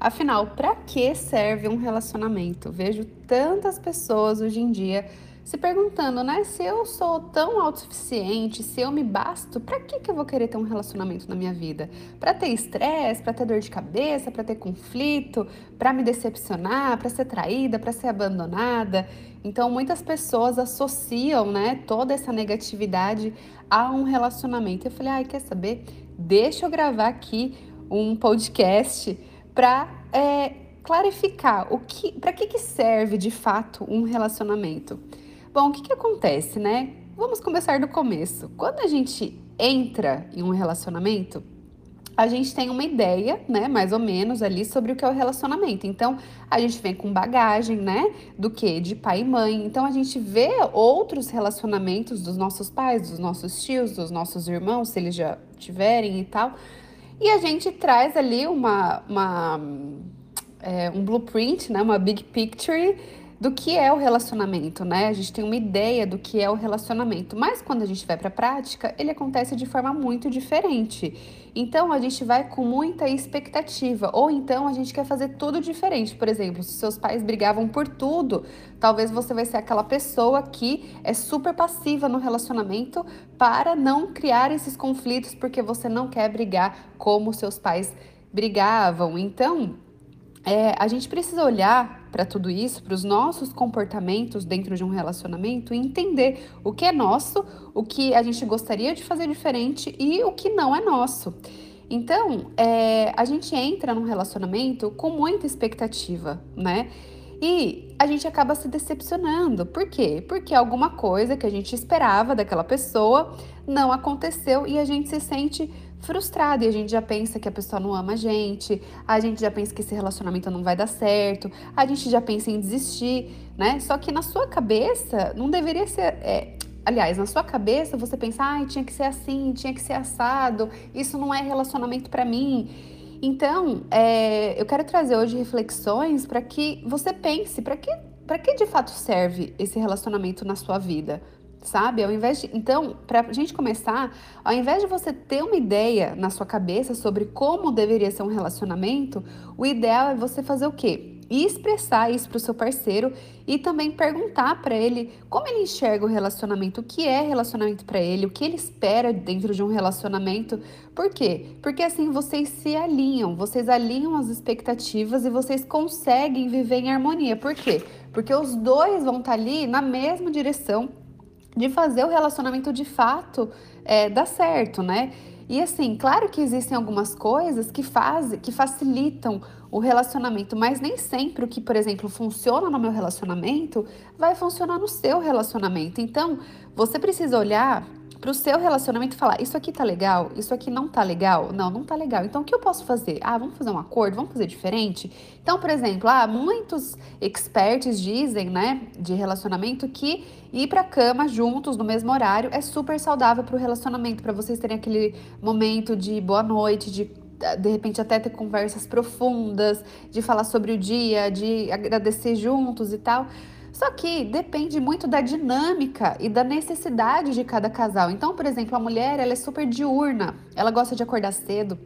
Afinal, para que serve um relacionamento? Vejo tantas pessoas hoje em dia se perguntando, né? Se eu sou tão autossuficiente, se eu me basto, para que, que eu vou querer ter um relacionamento na minha vida? Para ter estresse, para ter dor de cabeça, para ter conflito, para me decepcionar, para ser traída, para ser abandonada? Então, muitas pessoas associam, né, toda essa negatividade a um relacionamento. Eu falei, ai, quer saber? Deixa eu gravar aqui um podcast para é, clarificar o que, para que, que serve de fato um relacionamento. Bom, o que, que acontece, né? Vamos começar do começo. Quando a gente entra em um relacionamento, a gente tem uma ideia, né, mais ou menos ali sobre o que é o relacionamento. Então, a gente vem com bagagem, né, do que de pai e mãe. Então, a gente vê outros relacionamentos dos nossos pais, dos nossos tios, dos nossos irmãos, se eles já tiverem e tal. E a gente traz ali uma, uma é, um blueprint, né, uma big picture do que é o relacionamento, né? A gente tem uma ideia do que é o relacionamento, mas quando a gente vai para a prática, ele acontece de forma muito diferente. Então a gente vai com muita expectativa, ou então a gente quer fazer tudo diferente. Por exemplo, se seus pais brigavam por tudo, talvez você vai ser aquela pessoa que é super passiva no relacionamento para não criar esses conflitos porque você não quer brigar como seus pais brigavam. Então, é, a gente precisa olhar para tudo isso, para os nossos comportamentos dentro de um relacionamento entender o que é nosso, o que a gente gostaria de fazer diferente e o que não é nosso. Então, é, a gente entra num relacionamento com muita expectativa, né? E a gente acaba se decepcionando. Por quê? Porque alguma coisa que a gente esperava daquela pessoa não aconteceu e a gente se sente frustrado e a gente já pensa que a pessoa não ama a gente, a gente já pensa que esse relacionamento não vai dar certo, a gente já pensa em desistir, né? Só que na sua cabeça não deveria ser. É, aliás, na sua cabeça você pensa, ai, tinha que ser assim, tinha que ser assado, isso não é relacionamento para mim. Então, é, eu quero trazer hoje reflexões para que você pense para que, que de fato serve esse relacionamento na sua vida sabe? Ao invés de, então, para a gente começar, ao invés de você ter uma ideia na sua cabeça sobre como deveria ser um relacionamento, o ideal é você fazer o quê? E expressar isso para o seu parceiro e também perguntar para ele como ele enxerga o relacionamento, o que é relacionamento para ele, o que ele espera dentro de um relacionamento. Por quê? Porque assim vocês se alinham, vocês alinham as expectativas e vocês conseguem viver em harmonia. Por quê? Porque os dois vão estar tá ali na mesma direção de fazer o relacionamento de fato é, dar certo, né? E assim, claro que existem algumas coisas que fazem, que facilitam o relacionamento, mas nem sempre o que, por exemplo, funciona no meu relacionamento vai funcionar no seu relacionamento. Então, você precisa olhar para o seu relacionamento falar: Isso aqui tá legal, isso aqui não tá legal. Não, não tá legal. Então, o que eu posso fazer? Ah, vamos fazer um acordo, vamos fazer diferente? Então, por exemplo, ah, muitos experts dizem, né, de relacionamento que ir para cama juntos no mesmo horário é super saudável para o relacionamento, para vocês terem aquele momento de boa noite, de de repente até ter conversas profundas, de falar sobre o dia, de agradecer juntos e tal. Só que depende muito da dinâmica e da necessidade de cada casal. Então, por exemplo, a mulher ela é super diurna, ela gosta de acordar cedo,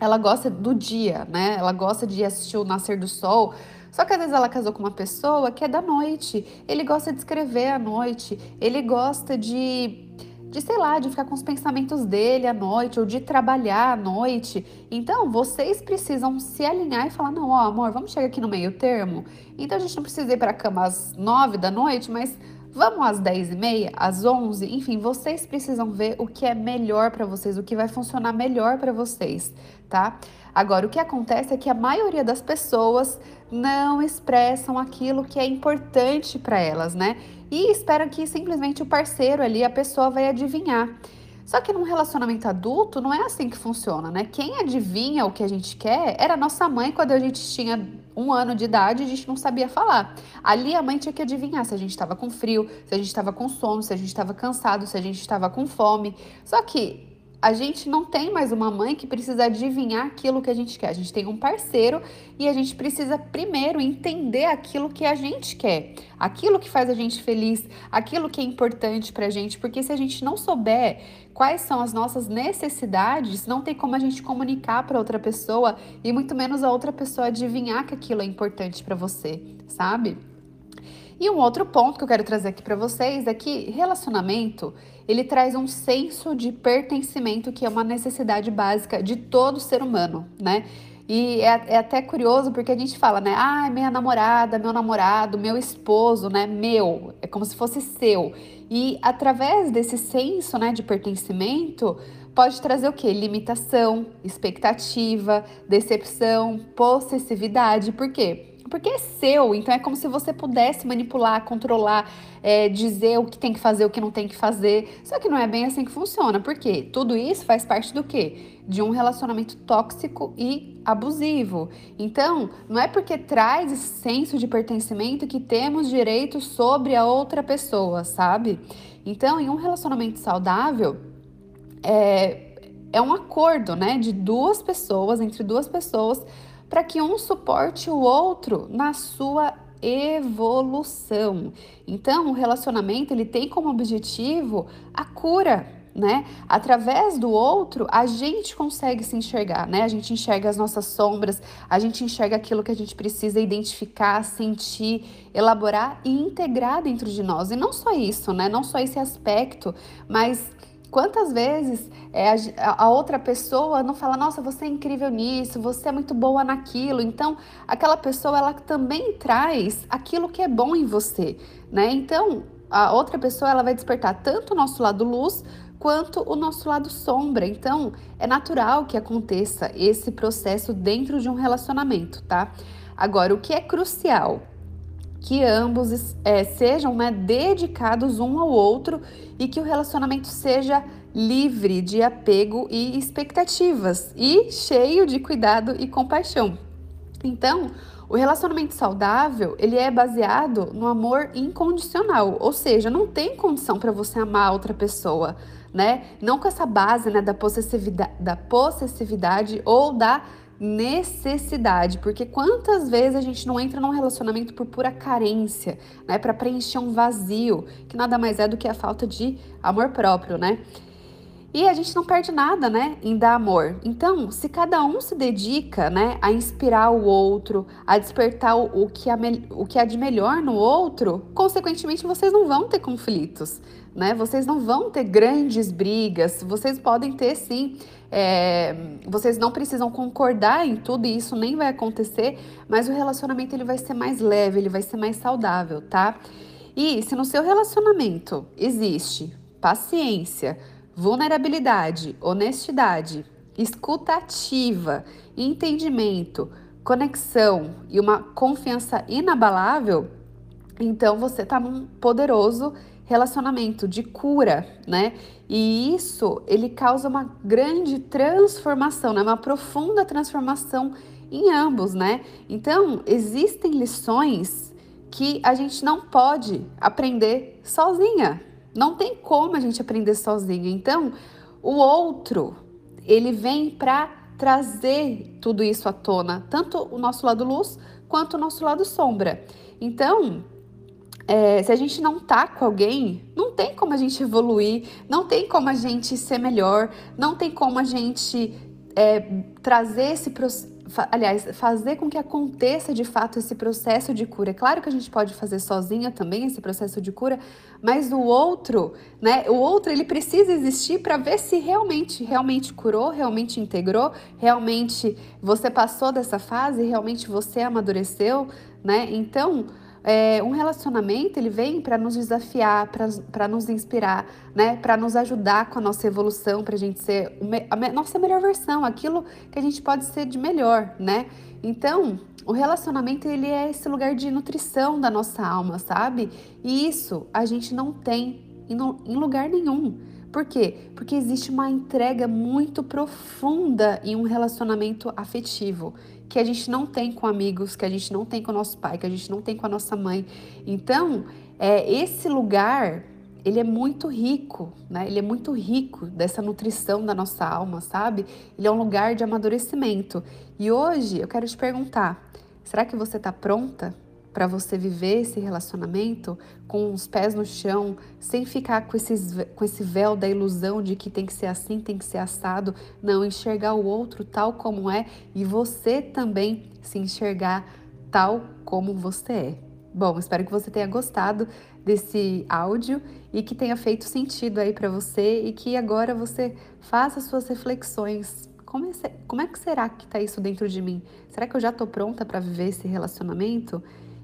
ela gosta do dia, né? Ela gosta de assistir o nascer do sol. Só que às vezes ela casou com uma pessoa que é da noite. Ele gosta de escrever à noite, ele gosta de de, sei lá, de ficar com os pensamentos dele à noite ou de trabalhar à noite. Então, vocês precisam se alinhar e falar: não, ó, amor, vamos chegar aqui no meio termo. Então, a gente não precisa ir para a cama às nove da noite, mas vamos às dez e meia, às onze. Enfim, vocês precisam ver o que é melhor para vocês, o que vai funcionar melhor para vocês, tá? Agora, o que acontece é que a maioria das pessoas não expressam aquilo que é importante para elas, né? e espera que simplesmente o parceiro ali, a pessoa vai adivinhar. Só que num relacionamento adulto não é assim que funciona, né? Quem adivinha o que a gente quer era nossa mãe quando a gente tinha um ano de idade a gente não sabia falar. Ali a mãe tinha que adivinhar se a gente estava com frio, se a gente estava com sono, se a gente estava cansado, se a gente estava com fome. Só que a gente não tem mais uma mãe que precisa adivinhar aquilo que a gente quer. A gente tem um parceiro e a gente precisa primeiro entender aquilo que a gente quer, aquilo que faz a gente feliz, aquilo que é importante pra gente, porque se a gente não souber quais são as nossas necessidades, não tem como a gente comunicar para outra pessoa e muito menos a outra pessoa adivinhar que aquilo é importante para você, sabe? E um outro ponto que eu quero trazer aqui para vocês é que relacionamento, ele traz um senso de pertencimento que é uma necessidade básica de todo ser humano, né? E é, é, até curioso porque a gente fala, né? Ah, minha namorada, meu namorado, meu esposo, né? Meu, é como se fosse seu. E através desse senso, né, de pertencimento, pode trazer o que? Limitação, expectativa, decepção, possessividade. Por quê? Porque é seu, então é como se você pudesse manipular, controlar, é, dizer o que tem que fazer, o que não tem que fazer. Só que não é bem assim que funciona, porque tudo isso faz parte do quê? De um relacionamento tóxico e abusivo. Então, não é porque traz esse senso de pertencimento que temos direito sobre a outra pessoa, sabe? Então, em um relacionamento saudável, é, é um acordo, né, de duas pessoas, entre duas pessoas para que um suporte o outro na sua evolução. Então, o relacionamento ele tem como objetivo a cura, né? Através do outro, a gente consegue se enxergar, né? A gente enxerga as nossas sombras, a gente enxerga aquilo que a gente precisa identificar, sentir, elaborar e integrar dentro de nós. E não só isso, né? Não só esse aspecto, mas Quantas vezes é, a, a, outra pessoa não fala, nossa, você é incrível nisso, você é muito boa naquilo. Então, aquela pessoa ela também traz aquilo que é bom em você, né? Então, a outra pessoa ela vai despertar tanto o nosso lado luz quanto o nosso lado sombra. Então, é natural que aconteça esse processo dentro de um relacionamento, tá? Agora, o que é crucial que ambos é, sejam né, dedicados um ao outro e que o relacionamento seja livre de apego e expectativas e cheio de cuidado e compaixão. Então, o relacionamento saudável, ele é baseado no amor incondicional, ou seja, não tem condição para você amar outra pessoa, né? Não com essa base, né, da possessividade, da possessividade ou da necessidade, porque quantas vezes a gente não entra num relacionamento por pura carência, né, para preencher um vazio, que nada mais é do que a falta de amor próprio, né? E a gente não perde nada, né, em dar amor. Então, se cada um se dedica, né, a inspirar o outro, a despertar o, que, há, o que há de melhor no outro, consequentemente vocês não vão ter conflitos, né? Vocês não vão ter grandes brigas. Vocês podem ter, sim, é, vocês não precisam concordar em tudo e isso nem vai acontecer, mas o relacionamento ele vai ser mais leve, ele vai ser mais saudável, tá? E se no seu relacionamento existe paciência, vulnerabilidade, honestidade, escuta ativa, entendimento, conexão e uma confiança inabalável, então você está num poderoso relacionamento de cura, né? E isso ele causa uma grande transformação, né? Uma profunda transformação em ambos, né? Então, existem lições que a gente não pode aprender sozinha. Não tem como a gente aprender sozinha. Então, o outro, ele vem para trazer tudo isso à tona, tanto o nosso lado luz quanto o nosso lado sombra. Então, é, se a gente não tá com alguém, não tem como a gente evoluir, não tem como a gente ser melhor, não tem como a gente é, trazer esse processo. Aliás, fazer com que aconteça de fato esse processo de cura. É claro que a gente pode fazer sozinha também esse processo de cura, mas o outro, né? O outro ele precisa existir para ver se realmente, realmente curou, realmente integrou, realmente você passou dessa fase, realmente você amadureceu, né? Então, é, um relacionamento ele vem para nos desafiar, para nos inspirar, né? Para nos ajudar com a nossa evolução, para a gente ser a nossa melhor versão, aquilo que a gente pode ser de melhor, né? Então, o relacionamento ele é esse lugar de nutrição da nossa alma, sabe? E isso a gente não tem em lugar nenhum. Por quê? Porque existe uma entrega muito profunda em um relacionamento afetivo que a gente não tem com amigos, que a gente não tem com o nosso pai, que a gente não tem com a nossa mãe. Então, é, esse lugar ele é muito rico, né? Ele é muito rico dessa nutrição da nossa alma, sabe? Ele é um lugar de amadurecimento. E hoje eu quero te perguntar: será que você está pronta para você viver esse relacionamento com os pés no chão, sem ficar com, esses, com esse véu da ilusão de que tem que ser assim, tem que ser assado, não, enxergar o outro tal como é e você também se enxergar tal como você é. Bom, espero que você tenha gostado desse áudio e que tenha feito sentido aí para você e que agora você faça suas reflexões como é, é, que será que está isso dentro de mim? Será que eu já estou pronta para viver esse relacionamento?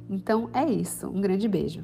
Então é isso. Um grande beijo.